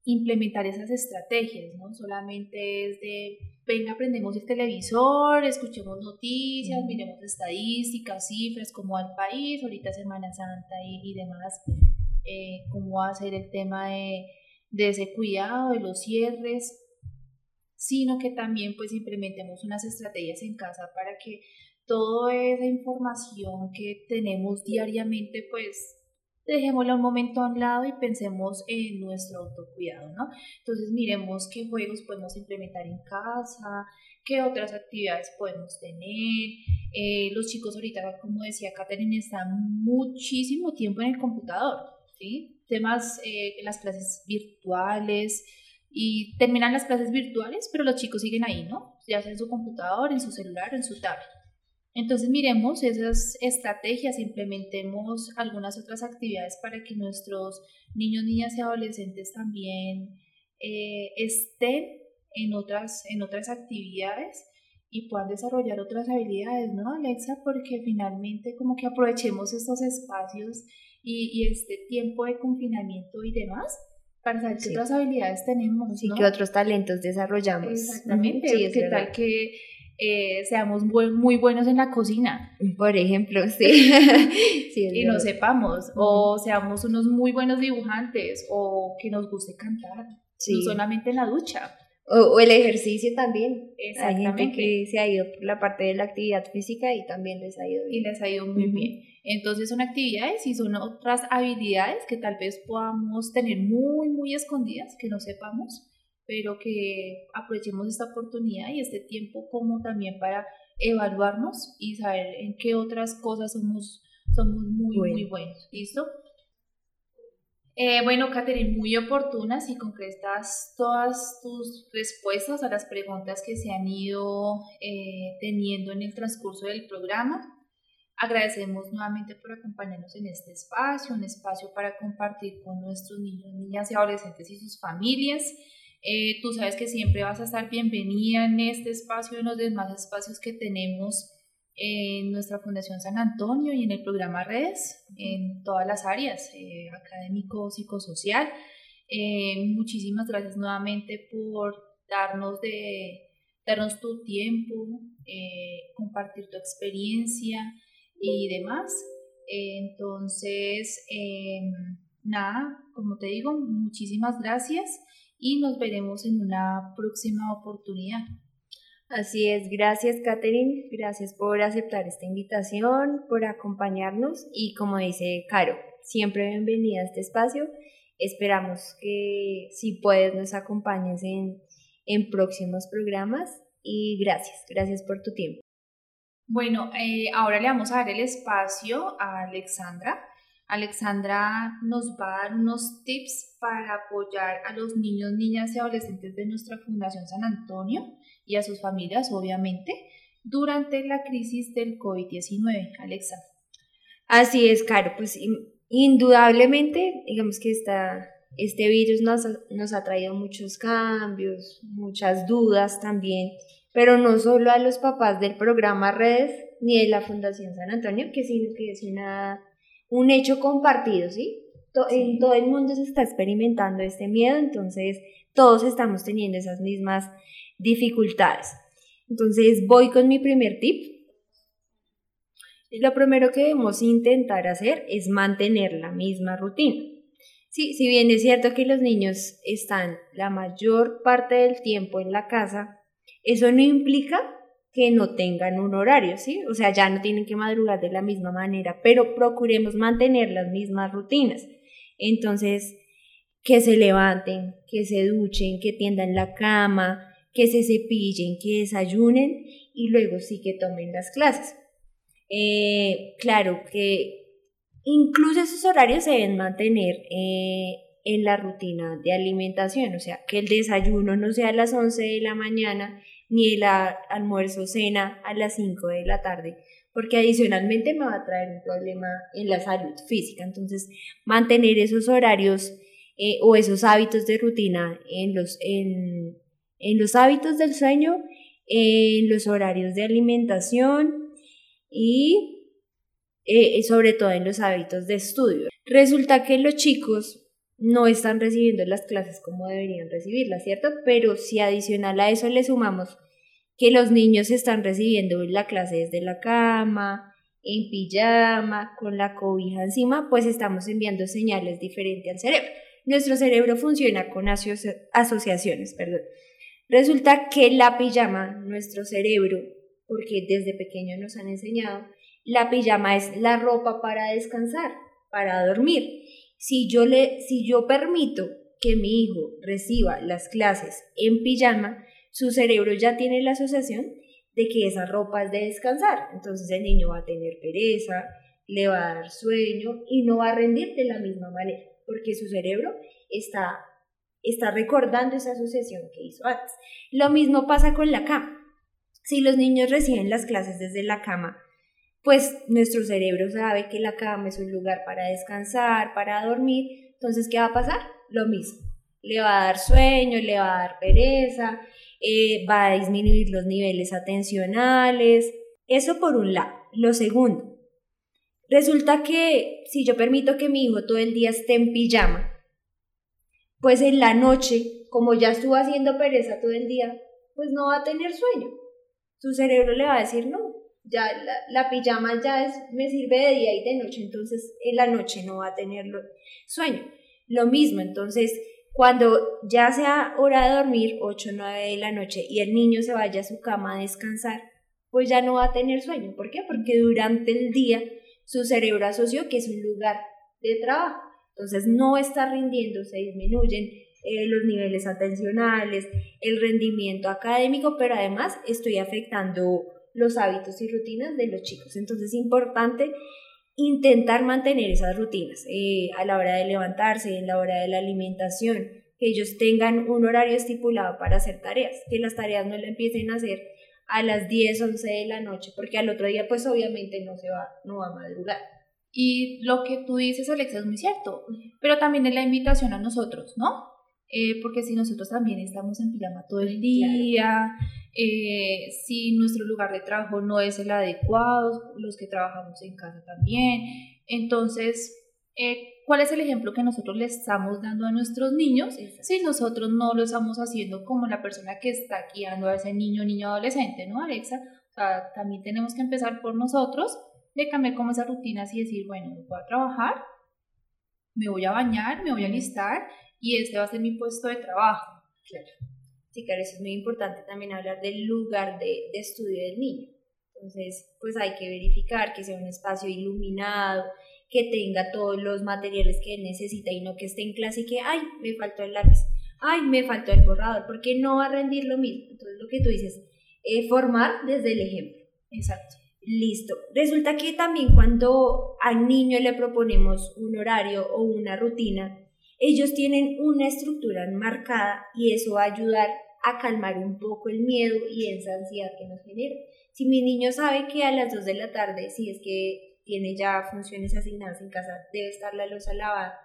implementar esas estrategias, ¿no? Solamente es de, venga, aprendemos el televisor, escuchemos noticias, miremos estadísticas, cifras, cómo va el país, ahorita Semana Santa y, demás, eh, cómo va a ser el tema de, de ese cuidado, de los cierres, sino que también pues implementemos unas estrategias en casa para que toda esa información que tenemos diariamente pues dejémosla un momento a un lado y pensemos en nuestro autocuidado, ¿no? Entonces miremos qué juegos podemos implementar en casa, qué otras actividades podemos tener. Eh, los chicos ahorita, como decía Catherine, están muchísimo tiempo en el computador, ¿sí? Temas, eh, las clases virtuales, y terminan las clases virtuales, pero los chicos siguen ahí, ¿no? Ya sea en su computador, en su celular, en su tablet. Entonces miremos esas estrategias, implementemos algunas otras actividades para que nuestros niños, niñas y adolescentes también eh, estén en otras, en otras actividades y puedan desarrollar otras habilidades, ¿no, Alexa? Porque finalmente como que aprovechemos estos espacios y, y este tiempo de confinamiento y demás para saber qué otras habilidades tenemos, Y qué otros talentos desarrollamos. Exactamente, sí, qué tal que eh, seamos muy, buenos en la cocina. Por ejemplo, *laughs* sí. *laughs* y no sepamos, o seamos unos muy buenos dibujantes, o que nos guste cantar, no solamente en la ducha. O, el ejercicio también. Hay gente que se ha ido por la parte de la actividad física y también les ha ido bien. Y les ha ido muy bien. Entonces son actividades y son otras habilidades que tal vez podamos tener muy, muy escondidas, que no sepamos, pero que aprovechemos esta oportunidad y este tiempo como también para evaluarnos y saber en qué otras cosas somos, somos muy, muy buenos. ¿Listo? Eh, bueno, Catherine, muy oportunas y concretas todas tus respuestas a las preguntas que se han ido eh, teniendo en el transcurso del programa. Agradecemos nuevamente por acompañarnos en este espacio, un espacio para compartir con nuestros niños, niñas y adolescentes y sus familias. Eh, tú sabes que siempre vas a estar bienvenida en este espacio y en los demás espacios que tenemos en nuestra Fundación San Antonio y en el programa Redes, en todas las áreas, eh, académico, psicosocial. Eh, muchísimas gracias nuevamente por darnos, de, darnos tu tiempo, compartir tu experiencia y demás. entonces, em, nada, como te digo, muchísimas gracias y nos veremos en una próxima oportunidad. Así es, gracias Catherine, gracias por aceptar esta invitación, por acompañarnos y como dice Caro, siempre bienvenida a este espacio. Esperamos que si puedes nos acompañes en, en próximos programas y gracias, gracias por tu tiempo. Bueno, eh, ahora le vamos a dar el espacio a Alexandra. Alexandra nos va a dar unos tips para apoyar a los niños, niñas y adolescentes de nuestra Fundación San Antonio y a sus familias, obviamente, durante la crisis del COVID-19. Alexa. Así es, Caro. Pues indudablemente, digamos que este virus nos, nos ha traído muchos cambios, muchas dudas también pero no solo a los papás del programa Redes ni de la Fundación San Antonio, que sino que es una, un hecho compartido, ¿sí? En todo el mundo se está experimentando este miedo, entonces todos estamos teniendo esas mismas dificultades. Entonces voy con mi primer tip. Lo primero que debemos intentar hacer es mantener la misma rutina. Sí, si bien es cierto que los niños están la mayor parte del tiempo en la casa, eso no implica que no tengan un horario, ¿sí? O sea, ya no tienen que madrugar de la misma manera, pero procuremos mantener las mismas rutinas. Entonces, que se levanten, que se duchen, que tiendan la cama, que se cepillen, que desayunen y luego sí que tomen las clases. Eh, claro que incluso esos horarios se deben mantener eh, en la rutina de alimentación, o sea, que el desayuno no sea a las 11 de la mañana ni el almuerzo cena a las 5 de la tarde, porque adicionalmente me va a traer un problema en la salud física. Entonces, mantener esos horarios eh, o esos hábitos de rutina en los, en, en los hábitos del sueño, en los horarios de alimentación y eh, sobre todo en los hábitos de estudio. Resulta que los chicos no están recibiendo las clases como deberían recibirlas, ¿cierto? Pero si adicional a eso le sumamos que los niños están recibiendo la clase desde la cama, en pijama, con la cobija encima, pues estamos enviando señales diferentes al cerebro. Nuestro cerebro funciona con asociaciones, perdón. Resulta que la pijama, nuestro cerebro, porque desde pequeño nos han enseñado, la pijama es la ropa para descansar, para dormir. Si yo, le, si yo permito que mi hijo reciba las clases en pijama, su cerebro ya tiene la asociación de que esa ropa es de descansar. Entonces el niño va a tener pereza, le va a dar sueño y no va a rendir de la misma manera, porque su cerebro está, está recordando esa asociación que hizo antes. Lo mismo pasa con la cama. Si los niños reciben las clases desde la cama, pues nuestro cerebro sabe que la cama es un lugar para descansar, para dormir. Entonces, ¿qué va a pasar? Lo mismo. Le va a dar sueño, le va a dar pereza, eh, va a disminuir los niveles atencionales. Eso por un lado. Lo segundo, resulta que si yo permito que mi hijo todo el día esté en pijama, pues en la noche, como ya estuvo haciendo pereza todo el día, pues no va a tener sueño. Su cerebro le va a decir, no, ya la, pijama ya es, me sirve de día y de noche, entonces en la noche no va a tener sueño. Lo mismo, entonces cuando ya sea hora de dormir, 8 o 9 de la noche, y el niño se vaya a su cama a descansar, pues ya no va a tener sueño. ¿Por qué? Porque durante el día su cerebro asoció que es un lugar de trabajo. Entonces no está rindiendo, se disminuyen eh, los niveles atencionales, el rendimiento académico, pero además estoy afectando los hábitos y rutinas de los chicos. Entonces es importante intentar mantener esas rutinas eh, a la hora de levantarse, en la hora de la alimentación, que ellos tengan un horario estipulado para hacer tareas, que las tareas no le empiecen a hacer a las 10, 11 de la noche, porque al otro día pues obviamente no se va, no va a madrugar. Y lo que tú dices, Alexa, es muy cierto, pero también es la invitación a nosotros, ¿no? Eh, porque si nosotros también estamos en pijama todo el día, eh, si nuestro lugar de trabajo no es el adecuado, los que trabajamos en casa también, entonces, eh, ¿cuál es el ejemplo que nosotros le estamos dando a nuestros niños si nosotros no lo estamos haciendo como la persona que está guiando a ese niño, niño, adolescente, ¿no, Alexa? O sea, también tenemos que empezar por nosotros de cambiar como esas rutinas y decir, bueno, voy a trabajar, me voy a bañar, me voy a alistar y este va a ser mi puesto de trabajo. Claro. Sí, claro, eso es muy importante también hablar del lugar de, de estudio del niño. Entonces, pues hay que verificar que sea un espacio iluminado, que tenga todos los materiales que necesita y no que esté en clase y que, ay, me faltó el lápiz, ay, me faltó el borrador, porque no va a rendir lo mismo. Entonces, lo que tú dices, eh, formar desde el ejemplo. Exacto. Listo. Resulta que también cuando al niño le proponemos un horario o una rutina, ellos tienen una estructura marcada y eso va a ayudar a calmar un poco el miedo y esa ansiedad que nos genera. Si mi niño sabe que a las 2 de la tarde, si es que tiene ya funciones asignadas en casa, debe estar la losa lavada,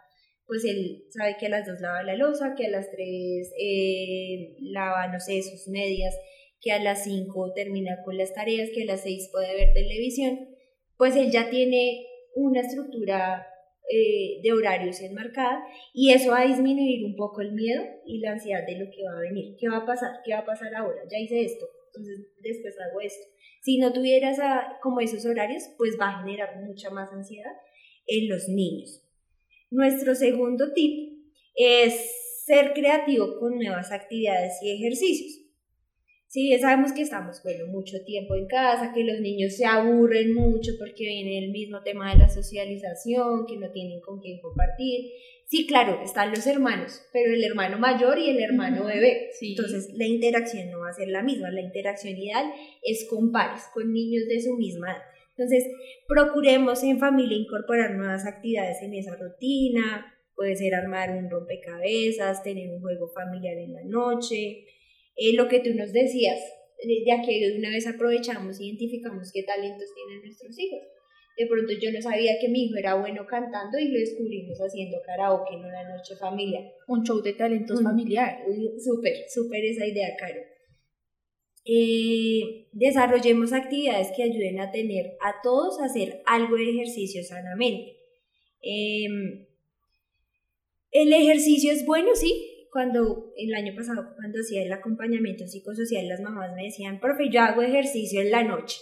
pues él sabe que a las 2 lava la losa, que a las 3 eh, lava, no sé, sus medias, que a las 5 termina con las tareas, que a las 6 puede ver televisión, pues él ya tiene una estructura eh, de horarios enmarcada y eso va a disminuir un poco el miedo y la ansiedad de lo que va a venir. ¿Qué va a pasar? ¿Qué va a pasar ahora? Ya hice esto, entonces después hago esto. Si no tuvieras como esos horarios, pues va a generar mucha más ansiedad en los niños. Nuestro segundo tip es ser creativo con nuevas actividades y ejercicios. Sí, sabemos que estamos, bueno, mucho tiempo en casa, que los niños se aburren mucho porque viene el mismo tema de la socialización, que no tienen con quién compartir. Sí, claro, están los hermanos, pero el hermano mayor y el hermano bebé. Entonces, la interacción no va a ser la misma. La interacción ideal es con pares, con niños de su misma edad. Entonces, procuremos en familia incorporar nuevas actividades en esa rutina. Puede ser armar un rompecabezas, tener un juego familiar en la noche, eh, lo que tú nos decías, ya que de una vez aprovechamos, identificamos qué talentos tienen nuestros hijos. De pronto yo no sabía que mi hijo era bueno cantando y lo descubrimos haciendo karaoke en una noche familiar. Un show de talentos familiar. Súper, súper esa idea, Caro. Eh, desarrollemos actividades que ayuden a tener a todos a hacer algo de ejercicio sanamente. Em, el ejercicio es bueno, sí, cuando el año pasado, cuando hacía el acompañamiento psicosocial, las mamás me decían, profe, yo hago ejercicio en la noche.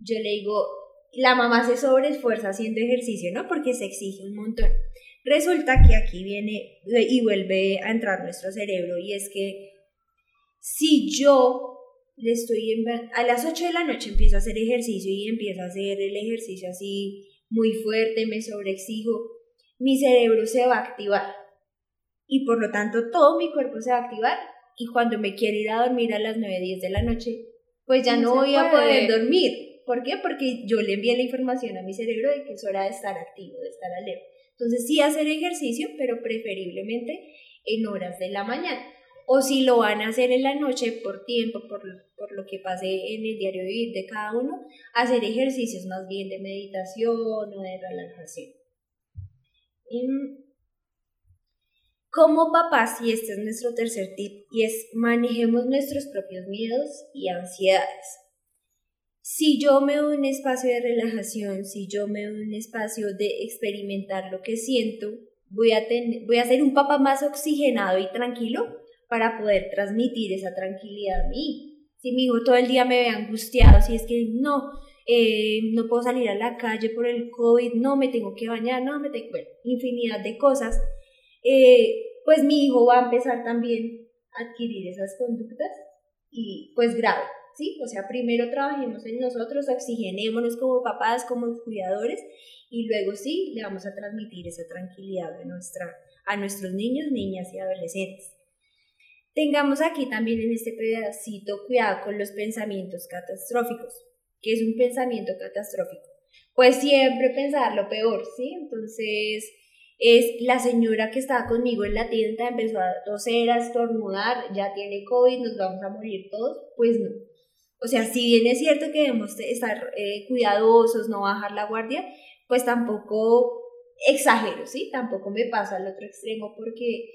Yo le digo, la mamá se sobreesfuerza haciendo ejercicio, ¿no? Porque se exige un montón. Resulta que aquí viene y vuelve a entrar nuestro cerebro y es que si yo le estoy a las 8 de la noche empiezo a hacer ejercicio y empiezo a hacer el ejercicio así muy fuerte, me sobreexijo, mi cerebro se va a activar y por lo tanto todo mi cuerpo se va a activar y cuando me quiero ir a dormir a las 9, 10 de la noche, pues ya no, voy a poder dormir. ¿Por qué? Porque yo le envié la información a mi cerebro de que es hora de estar activo, de estar alerta. Entonces sí hacer ejercicio, pero preferiblemente en horas de la mañana. O si lo van a hacer en la noche por tiempo, por, por lo que pase en el diario vivir de cada uno, hacer ejercicios más bien de meditación o de relajación. Como papás, y este es nuestro tercer tip, y es manejemos nuestros propios miedos y ansiedades. Si yo me doy un espacio de relajación, si yo me doy un espacio de experimentar lo que siento, voy a, voy a ser un papá más oxigenado y tranquilo para poder transmitir esa tranquilidad a mí. Si mi hijo todo el día me ve angustiado, si es que no, eh, no puedo salir a la calle por el COVID, no me tengo que bañar, no me tengo, bueno, infinidad de cosas, eh, pues mi hijo va a empezar también a adquirir esas conductas y pues grave, ¿sí? O sea, primero trabajemos en nosotros, oxigenémonos como papás, como cuidadores y luego sí le vamos a transmitir esa tranquilidad a nuestros niños, niñas y adolescentes. Tengamos aquí también en este pedacito cuidado con los pensamientos catastróficos. ¿Qué es un pensamiento catastrófico? Pues siempre pensar lo peor, ¿sí? Entonces, es la señora que estaba conmigo en la tienda, empezó a toser, a estornudar, ya tiene COVID, nos vamos a morir todos, pues no. O sea, si bien es cierto que debemos estar eh, cuidadosos, no bajar la guardia, pues tampoco exagero, ¿sí? Tampoco me paso al otro extremo porque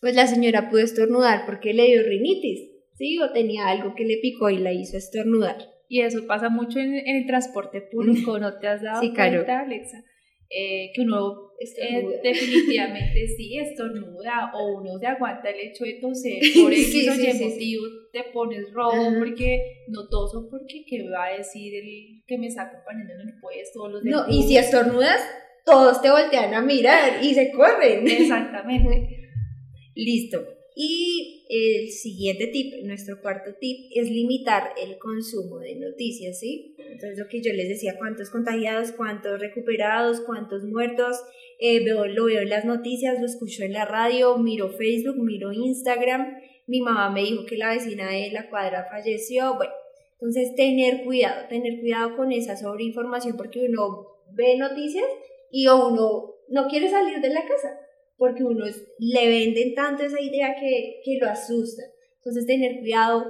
pues la señora pudo estornudar porque le dio rinitis, ¿sí? O tenía algo que le picó y la hizo estornudar. Y eso pasa mucho en, el transporte público, ¿no te has dado sí, cuenta, Alexa? Eh, que uno eh, definitivamente sí estornuda o uno se aguanta el hecho de toser *laughs* por X sí, sí, motivo te pones rojo porque no toso porque qué va a decir el que me está acompañando en el puesto los no y si estornudas todos te voltean a mirar y se corren. Exactamente. *laughs* Listo y el siguiente tip, nuestro cuarto tip, es limitar el consumo de noticias, ¿sí? Entonces, lo que yo les decía, cuántos contagiados, cuántos recuperados, cuántos muertos, eh, veo, lo veo en las noticias, lo escucho en la radio, miro Facebook, miro Instagram, mi mamá me dijo que la vecina de la cuadra falleció, bueno, entonces tener cuidado, tener cuidado con esa sobreinformación porque uno ve noticias y uno no quiere salir de la casa porque uno le venden tanto esa idea que, que lo asusta. Entonces tener cuidado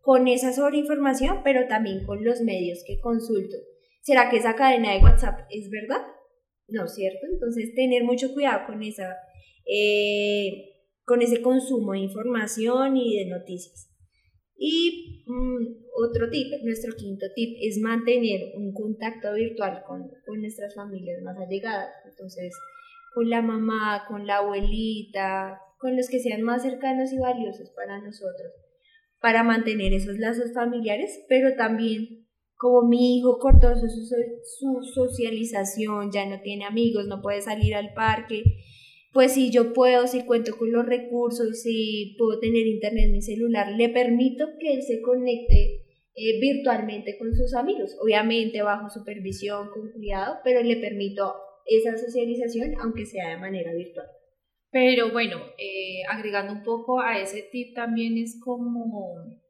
con esa sobreinformación, pero también con los medios que consulto. ¿Será que esa cadena de WhatsApp es verdad? No, ¿cierto? Entonces tener mucho cuidado con, esa, eh, con ese consumo de información y de noticias. Y mm, otro tip, nuestro quinto tip, es mantener un contacto virtual con, con nuestras familias más allegadas. Entonces, con la mamá, con la abuelita, con los que sean más cercanos y valiosos para nosotros, para mantener esos lazos familiares, pero también como mi hijo cortó su, su, socialización, ya no tiene amigos, no puede salir al parque, pues si yo puedo, si cuento con los recursos, si puedo tener internet en mi celular, le permito que él se conecte eh, virtualmente con sus amigos, obviamente bajo supervisión, con cuidado, pero le permito esa socialización, aunque sea de manera virtual. Pero bueno, eh, agregando un poco a ese tip también es como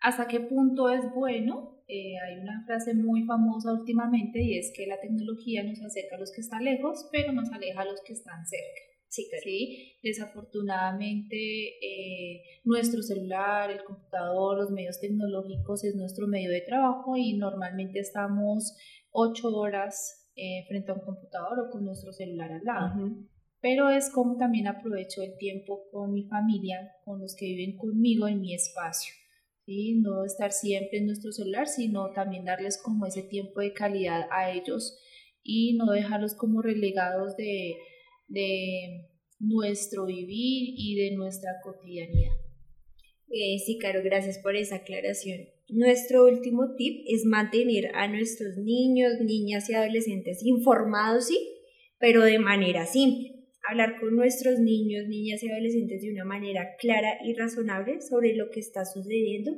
hasta qué punto es bueno. Eh, hay una frase muy famosa últimamente y es que la tecnología nos acerca a los que están lejos, pero nos aleja a los que están cerca. Sí, ¿sí? Desafortunadamente, eh, nuestro celular, el computador, los medios tecnológicos es nuestro medio de trabajo y normalmente estamos ocho horas eh, frente a un computador o con nuestro celular al lado. Pero es como también aprovecho el tiempo con mi familia, con los que viven conmigo en mi espacio. ¿sí? No estar siempre en nuestro celular, sino también darles como ese tiempo de calidad a ellos y no dejarlos como relegados de, de nuestro vivir y de nuestra cotidianidad. Eh, sí, Caro, gracias por esa aclaración. Nuestro último tip es mantener a nuestros niños, niñas y adolescentes informados, sí, pero de manera simple. Hablar con nuestros niños, niñas y adolescentes de una manera clara y razonable sobre lo que está sucediendo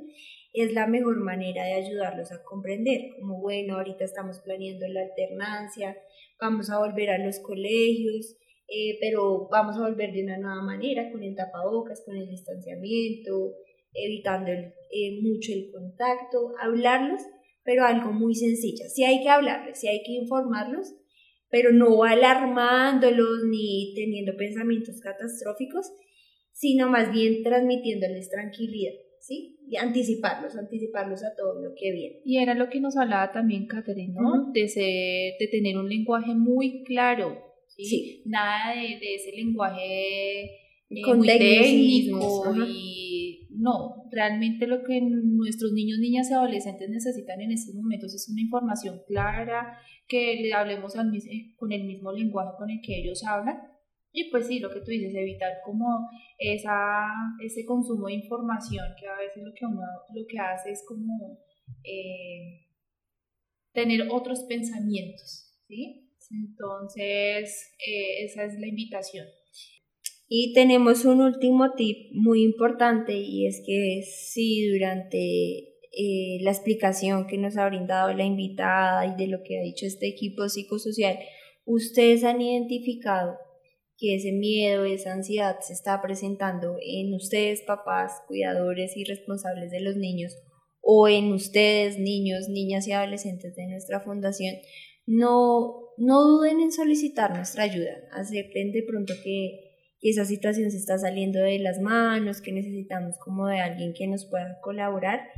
es la mejor manera de ayudarlos a comprender. Como bueno, ahorita estamos planeando la alternancia, vamos a volver a los colegios, eh, pero vamos a volver de una nueva manera, con el tapabocas, con el distanciamiento, evitando eh, mucho el contacto, hablarlos, pero algo muy sencillo. Si hay que hablarles, si hay que informarlos, pero no alarmándolos ni teniendo pensamientos catastróficos, sino más bien transmitiéndoles tranquilidad, ¿sí? Y anticiparlos, anticiparlos a todo lo que viene. Y era lo que nos hablaba también Catherine, ¿no? de, de tener un lenguaje muy claro, ¿sí? Nada de, de, ese lenguaje eh, Con muy técnico y no, realmente lo que nuestros niños, niñas y adolescentes necesitan en estos momentos es una información clara, que le hablemos al, con el mismo lenguaje con el que ellos hablan y pues sí, lo que tú dices, evitar como esa, ese consumo de información que a veces lo que uno lo que hace es como eh, tener otros pensamientos, ¿sí? Entonces, eh, esa es la invitación. Y tenemos un último tip muy importante y es que si durante eh, la explicación que nos ha brindado la invitada y de lo que ha dicho este equipo psicosocial, ustedes han identificado que ese miedo, esa ansiedad se está presentando en ustedes, papás, cuidadores y responsables de los niños, o en ustedes, niños, niñas y adolescentes de nuestra fundación, no, no duden en solicitar nuestra ayuda. Acepten de pronto que, esa situación se está saliendo de las manos, que necesitamos como de alguien que nos pueda colaborar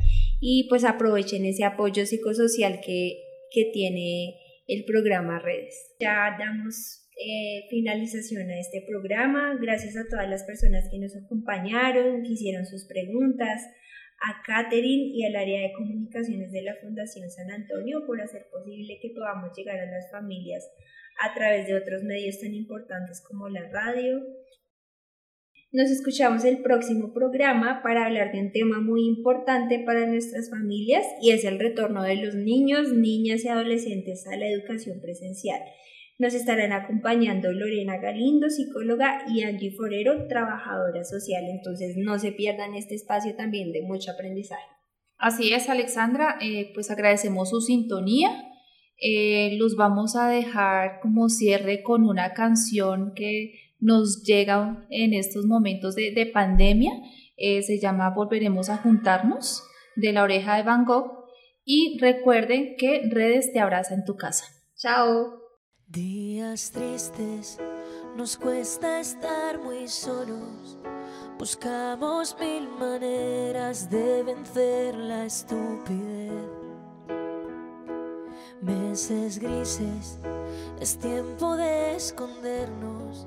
y pues aprovechen ese apoyo psicosocial que, que tiene el programa Redes. Ya damos eh, finalización a este programa. Gracias a todas las personas que nos acompañaron, que hicieron sus preguntas, a Catherine y al área de comunicaciones de la Fundación San Antonio por hacer posible que podamos llegar a las familias a través de otros medios tan importantes como la radio. Nos escuchamos el próximo programa para hablar de un tema muy importante para nuestras familias y es el retorno de los niños, niñas y adolescentes a la educación presencial. Nos estarán acompañando Lorena Galindo, psicóloga, y Angie Forero, trabajadora social. Entonces no se pierdan este espacio también de mucho aprendizaje. Así es, Alexandra. Eh, pues agradecemos su sintonía. Eh, los vamos a dejar como cierre con una canción que nos llega en estos momentos de, pandemia. Eh, se llama Volveremos a juntarnos de la oreja de Van Gogh. Y recuerden que redes te abraza en tu casa. Chao. Días tristes, nos cuesta estar muy solos. Buscamos mil maneras de vencer la estupidez. Meses grises, es tiempo de escondernos.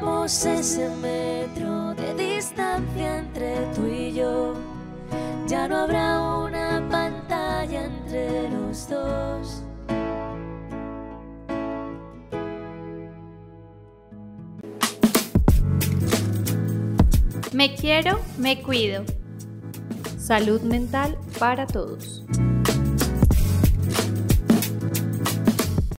Romperemos ese metro de distancia entre tú y yo. Ya no habrá una pantalla entre los dos. Me quiero, me cuido. Salud mental para todos.